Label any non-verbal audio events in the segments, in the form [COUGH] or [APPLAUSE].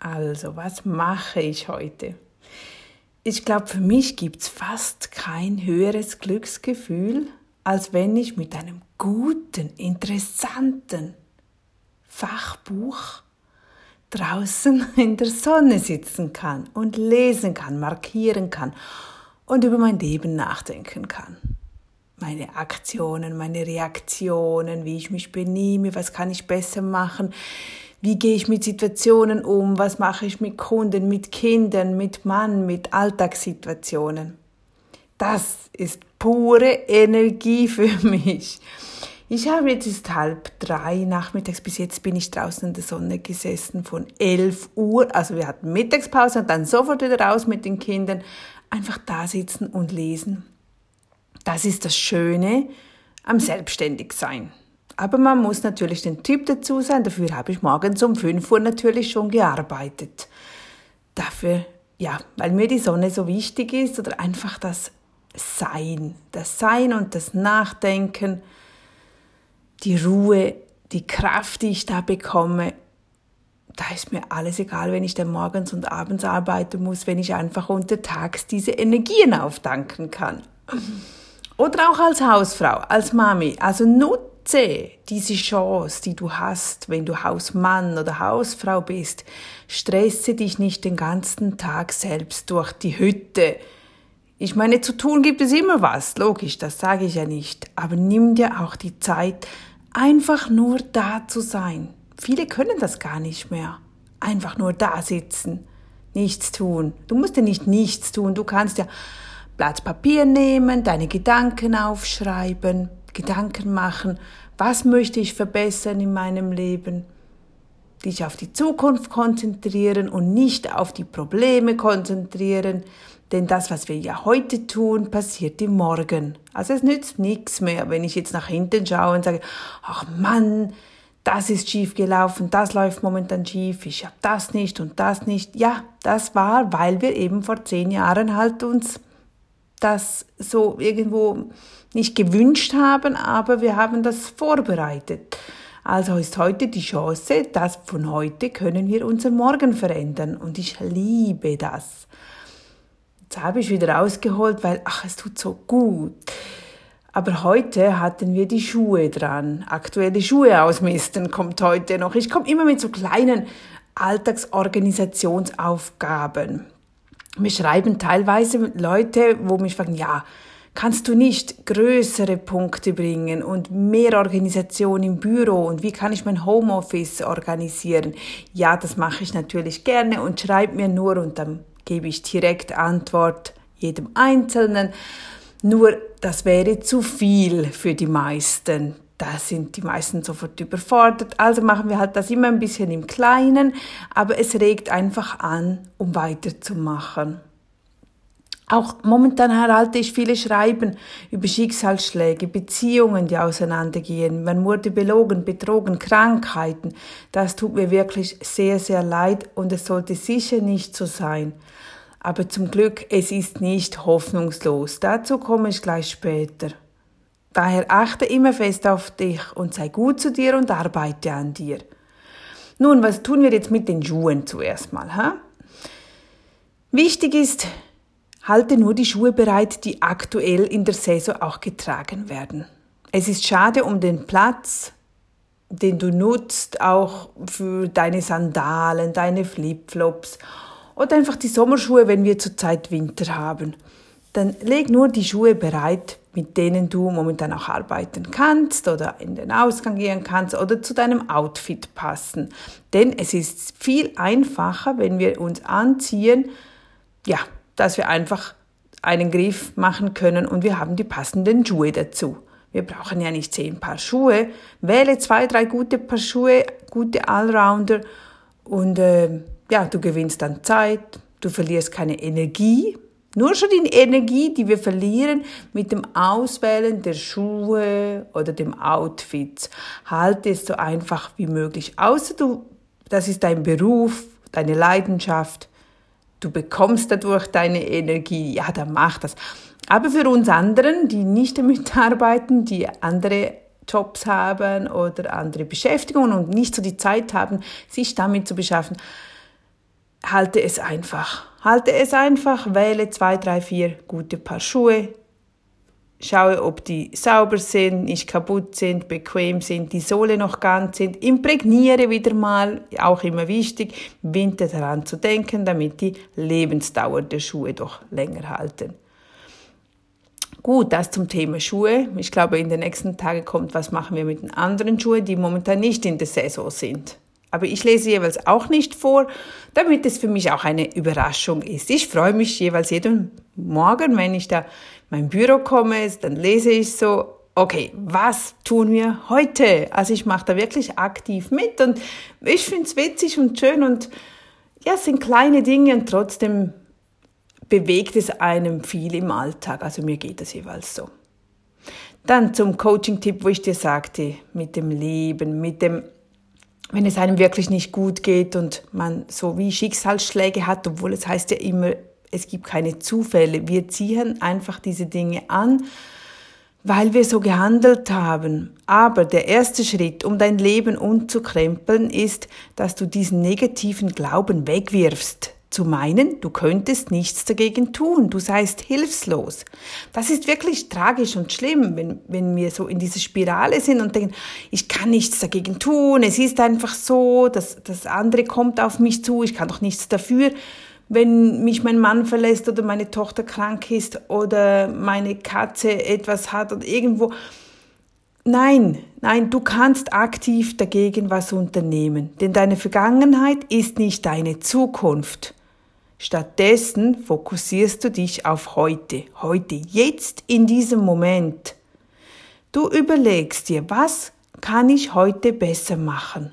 Also, was mache ich heute? Ich glaube, für mich gibt es fast kein höheres Glücksgefühl, als wenn ich mit einem guten, interessanten Fachbuch draußen [LAUGHS] in der Sonne sitzen kann und lesen kann, markieren kann und über mein Leben nachdenken kann. Meine Aktionen, meine Reaktionen, wie ich mich benehme, was kann ich besser machen, wie gehe ich mit Situationen um, was mache ich mit Kunden, mit Kindern, mit Mann, mit Alltagssituationen. Das ist pure Energie [LAUGHS] für mich. Ich habe jetzt ist halb drei nachmittags, bis jetzt bin ich draußen in der Sonne gesessen von elf Uhr. Also wir hatten Mittagspause und dann sofort wieder raus mit den Kindern. Einfach da sitzen und lesen. Das ist das Schöne am Selbstständigsein. Aber man muss natürlich den Typ dazu sein. Dafür habe ich morgens um fünf Uhr natürlich schon gearbeitet. Dafür, ja, weil mir die Sonne so wichtig ist oder einfach das Sein. Das Sein und das Nachdenken die Ruhe, die Kraft, die ich da bekomme, da ist mir alles egal, wenn ich dann morgens und abends arbeiten muss, wenn ich einfach untertags diese Energien aufdanken kann. Oder auch als Hausfrau, als Mami. Also nutze diese Chance, die du hast, wenn du Hausmann oder Hausfrau bist. Stresse dich nicht den ganzen Tag selbst durch die Hütte. Ich meine, zu tun gibt es immer was, logisch, das sage ich ja nicht. Aber nimm dir auch die Zeit, einfach nur da zu sein. Viele können das gar nicht mehr. Einfach nur da sitzen, nichts tun. Du musst ja nicht nichts tun, du kannst ja Blatt Papier nehmen, deine Gedanken aufschreiben, Gedanken machen, was möchte ich verbessern in meinem Leben, dich auf die Zukunft konzentrieren und nicht auf die Probleme konzentrieren, denn das, was wir ja heute tun, passiert im Morgen. Also es nützt nichts mehr, wenn ich jetzt nach hinten schaue und sage, ach Mann, das ist schief gelaufen, das läuft momentan schief, ich habe das nicht und das nicht. Ja, das war, weil wir eben vor zehn Jahren halt uns das so irgendwo nicht gewünscht haben, aber wir haben das vorbereitet. Also ist heute die Chance, dass von heute können wir unser Morgen verändern und ich liebe das. Jetzt habe ich wieder rausgeholt, weil, ach, es tut so gut. Aber heute hatten wir die Schuhe dran. Aktuelle Schuhe ausmisten kommt heute noch. Ich komme immer mit so kleinen Alltagsorganisationsaufgaben. Mir schreiben teilweise Leute, wo mich fragen, ja, kannst du nicht größere Punkte bringen und mehr Organisation im Büro und wie kann ich mein Homeoffice organisieren? Ja, das mache ich natürlich gerne und schreib mir nur und dann gebe ich direkt Antwort jedem Einzelnen. Nur das wäre zu viel für die meisten. Da sind die meisten sofort überfordert. Also machen wir halt das immer ein bisschen im Kleinen, aber es regt einfach an, um weiterzumachen. Auch momentan erhalte ich viele Schreiben über Schicksalsschläge, Beziehungen, die auseinandergehen. Man wurde belogen, betrogen, Krankheiten. Das tut mir wirklich sehr, sehr leid und es sollte sicher nicht so sein. Aber zum Glück, es ist nicht hoffnungslos. Dazu komme ich gleich später. Daher achte immer fest auf dich und sei gut zu dir und arbeite an dir. Nun, was tun wir jetzt mit den Schuhen zuerst mal? Ha? Wichtig ist, halte nur die Schuhe bereit, die aktuell in der Saison auch getragen werden. Es ist schade um den Platz, den du nutzt, auch für deine Sandalen, deine Flipflops oder einfach die Sommerschuhe, wenn wir zurzeit Winter haben. Dann leg nur die Schuhe bereit, mit denen du momentan auch arbeiten kannst oder in den Ausgang gehen kannst oder zu deinem Outfit passen. Denn es ist viel einfacher, wenn wir uns anziehen, ja, dass wir einfach einen Griff machen können und wir haben die passenden Schuhe dazu. Wir brauchen ja nicht zehn Paar Schuhe. Wähle zwei, drei gute Paar Schuhe, gute Allrounder und äh, ja, du gewinnst dann Zeit, du verlierst keine Energie. Nur schon die Energie, die wir verlieren mit dem Auswählen der Schuhe oder dem Outfits, halte es so einfach wie möglich. Außer du, das ist dein Beruf, deine Leidenschaft, du bekommst dadurch deine Energie, ja, dann mach das. Aber für uns anderen, die nicht damit [LAUGHS] arbeiten, die andere Jobs haben oder andere Beschäftigungen und nicht so die Zeit haben, sich damit zu beschaffen, halte es einfach. Halte es einfach, wähle zwei, drei, vier gute Paar Schuhe, schaue, ob die sauber sind, nicht kaputt sind, bequem sind, die Sohle noch ganz sind, imprägniere wieder mal, auch immer wichtig, Winter daran zu denken, damit die Lebensdauer der Schuhe doch länger halten. Gut, das zum Thema Schuhe. Ich glaube, in den nächsten Tagen kommt, was machen wir mit den anderen Schuhen, die momentan nicht in der Saison sind. Aber ich lese jeweils auch nicht vor, damit es für mich auch eine Überraschung ist. Ich freue mich jeweils jeden Morgen, wenn ich da in mein Büro komme, dann lese ich so, okay, was tun wir heute? Also ich mache da wirklich aktiv mit und ich finde es witzig und schön und ja, es sind kleine Dinge und trotzdem bewegt es einem viel im Alltag. Also mir geht das jeweils so. Dann zum Coaching-Tipp, wo ich dir sagte, mit dem Leben, mit dem wenn es einem wirklich nicht gut geht und man so wie Schicksalsschläge hat, obwohl es heißt ja immer, es gibt keine Zufälle. Wir ziehen einfach diese Dinge an, weil wir so gehandelt haben. Aber der erste Schritt, um dein Leben umzukrempeln, ist, dass du diesen negativen Glauben wegwirfst zu meinen, du könntest nichts dagegen tun, du seist hilflos. Das ist wirklich tragisch und schlimm, wenn, wenn wir so in dieser Spirale sind und denken, ich kann nichts dagegen tun, es ist einfach so, das, das andere kommt auf mich zu, ich kann doch nichts dafür, wenn mich mein Mann verlässt oder meine Tochter krank ist oder meine Katze etwas hat oder irgendwo. Nein, nein, du kannst aktiv dagegen was unternehmen, denn deine Vergangenheit ist nicht deine Zukunft. Stattdessen fokussierst du dich auf heute, heute, jetzt in diesem Moment. Du überlegst dir, was kann ich heute besser machen?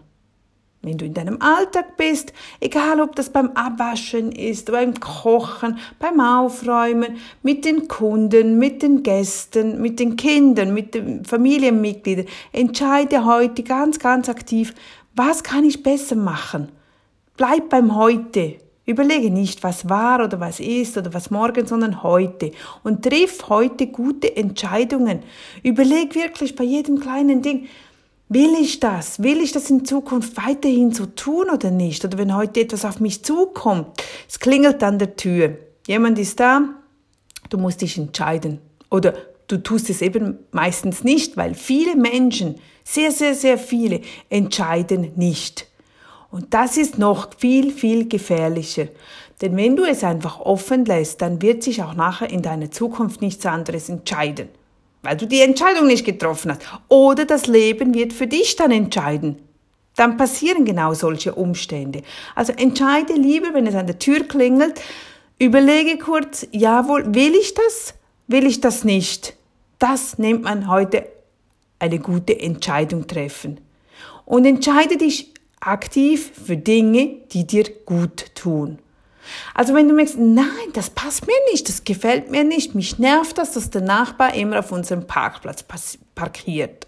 Wenn du in deinem Alltag bist, egal ob das beim Abwaschen ist, beim Kochen, beim Aufräumen, mit den Kunden, mit den Gästen, mit den Kindern, mit den Familienmitgliedern, entscheide heute ganz, ganz aktiv, was kann ich besser machen? Bleib beim Heute. Überlege nicht, was war oder was ist oder was morgen, sondern heute. Und triff heute gute Entscheidungen. Überleg wirklich bei jedem kleinen Ding, will ich das? Will ich das in Zukunft weiterhin so tun oder nicht? Oder wenn heute etwas auf mich zukommt, es klingelt an der Tür. Jemand ist da, du musst dich entscheiden. Oder du tust es eben meistens nicht, weil viele Menschen, sehr, sehr, sehr viele, entscheiden nicht. Und das ist noch viel, viel gefährlicher. Denn wenn du es einfach offen lässt, dann wird sich auch nachher in deiner Zukunft nichts anderes entscheiden. Weil du die Entscheidung nicht getroffen hast. Oder das Leben wird für dich dann entscheiden. Dann passieren genau solche Umstände. Also entscheide lieber, wenn es an der Tür klingelt, überlege kurz, jawohl, will ich das? Will ich das nicht? Das nennt man heute eine gute Entscheidung treffen. Und entscheide dich aktiv für Dinge, die dir gut tun. Also wenn du merkst, nein, das passt mir nicht, das gefällt mir nicht, mich nervt das, dass der Nachbar immer auf unserem Parkplatz parkiert,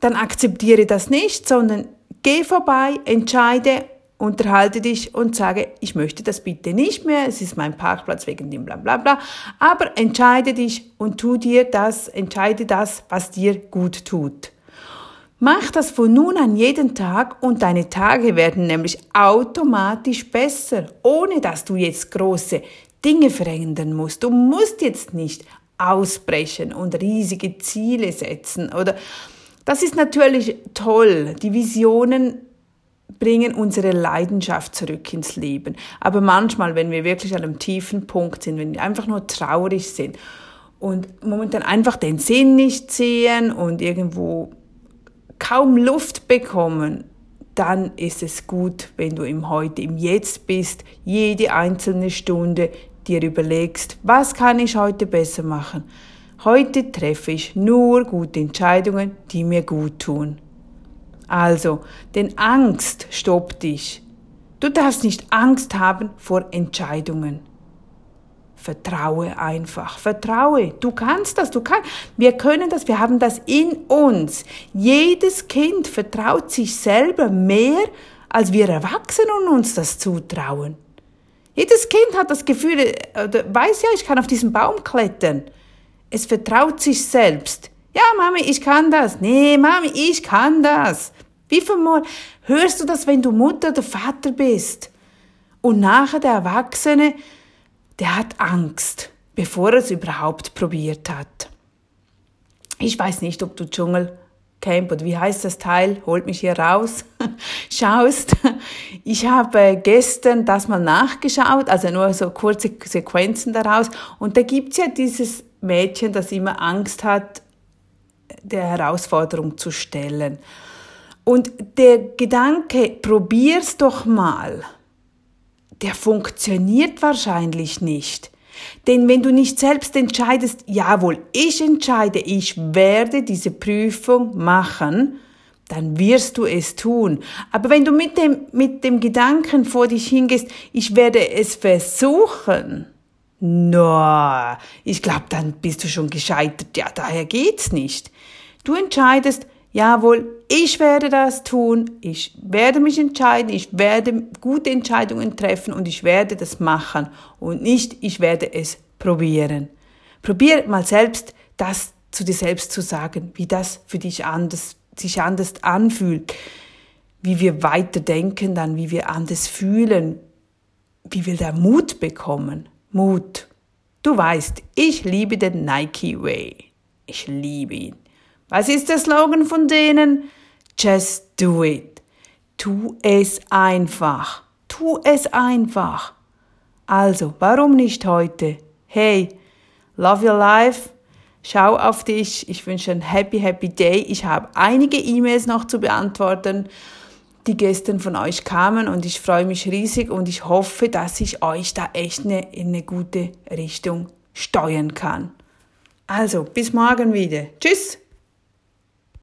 dann akzeptiere das nicht, sondern geh vorbei, entscheide, unterhalte dich und sage, ich möchte das bitte nicht mehr, es ist mein Parkplatz wegen dem bla bla bla, aber entscheide dich und tu dir das, entscheide das, was dir gut tut. Mach das von nun an jeden Tag und deine Tage werden nämlich automatisch besser, ohne dass du jetzt große Dinge verändern musst. Du musst jetzt nicht ausbrechen und riesige Ziele setzen oder das ist natürlich toll. Die Visionen bringen unsere Leidenschaft zurück ins Leben. Aber manchmal, wenn wir wirklich an einem tiefen Punkt sind, wenn wir einfach nur traurig sind und momentan einfach den Sinn nicht sehen und irgendwo kaum Luft bekommen, dann ist es gut, wenn du im Heute, im Jetzt bist, jede einzelne Stunde dir überlegst, was kann ich heute besser machen. Heute treffe ich nur gute Entscheidungen, die mir gut tun. Also, denn Angst stoppt dich. Du darfst nicht Angst haben vor Entscheidungen. Vertraue einfach. Vertraue. Du kannst das. Du kannst. Wir können das. Wir haben das in uns. Jedes Kind vertraut sich selber mehr, als wir Erwachsenen uns das zutrauen. Jedes Kind hat das Gefühl, äh, weiß ja, ich kann auf diesen Baum klettern. Es vertraut sich selbst. Ja, Mami, ich kann das. Nee, Mami, ich kann das. Wie viel Mal hörst du das, wenn du Mutter oder Vater bist? Und nachher der Erwachsene, der hat Angst, bevor er es überhaupt probiert hat. Ich weiß nicht, ob du Dschungel Camp oder wie heißt das Teil, holt mich hier raus, [LAUGHS] schaust. Ich habe gestern das mal nachgeschaut, also nur so kurze Sequenzen daraus. Und da gibt's ja dieses Mädchen, das immer Angst hat, der Herausforderung zu stellen. Und der Gedanke, probier's doch mal, der funktioniert wahrscheinlich nicht. Denn wenn du nicht selbst entscheidest, jawohl, ich entscheide, ich werde diese Prüfung machen, dann wirst du es tun. Aber wenn du mit dem, mit dem Gedanken vor dich hingehst, ich werde es versuchen, no, ich glaube, dann bist du schon gescheitert. Ja, daher geht's nicht. Du entscheidest, jawohl, ich werde das tun, ich werde mich entscheiden, ich werde gute Entscheidungen treffen und ich werde das machen und nicht, ich werde es probieren. Probier mal selbst das zu dir selbst zu sagen, wie das für dich anders, sich anders anfühlt, wie wir weiter denken dann, wie wir anders fühlen, wie wir da Mut bekommen. Mut. Du weißt, ich liebe den Nike Way. Ich liebe ihn. Was ist der Slogan von denen? Just do it. Tu es einfach. Tu es einfach. Also, warum nicht heute? Hey, love your life. Schau auf dich. Ich wünsche ein happy, happy day. Ich habe einige E-Mails noch zu beantworten, die gestern von euch kamen und ich freue mich riesig und ich hoffe, dass ich euch da echt eine, in eine gute Richtung steuern kann. Also, bis morgen wieder. Tschüss!